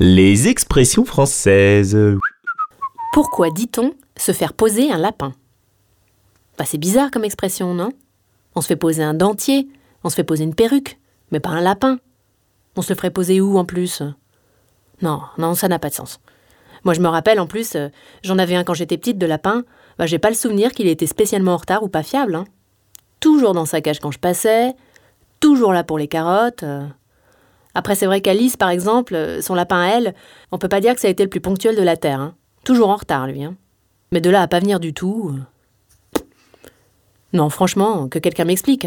Les expressions françaises. Pourquoi dit-on se faire poser un lapin? Bah, C'est bizarre comme expression, non? On se fait poser un dentier, on se fait poser une perruque, mais pas un lapin. On se le ferait poser où en plus? Non, non, ça n'a pas de sens. Moi je me rappelle en plus, euh, j'en avais un quand j'étais petite de lapin, bah, j'ai pas le souvenir qu'il était spécialement en retard ou pas fiable. Hein. Toujours dans sa cage quand je passais, toujours là pour les carottes. euh. Après, c'est vrai qu'Alice, par exemple, euh, son lapin à elle, on peut pas dire que ça a été le plus ponctuel de la Terre. hein. Toujours en retard, lui. hein. Mais de là à pas venir du tout. euh. Non, franchement, que quelqu'un m'explique.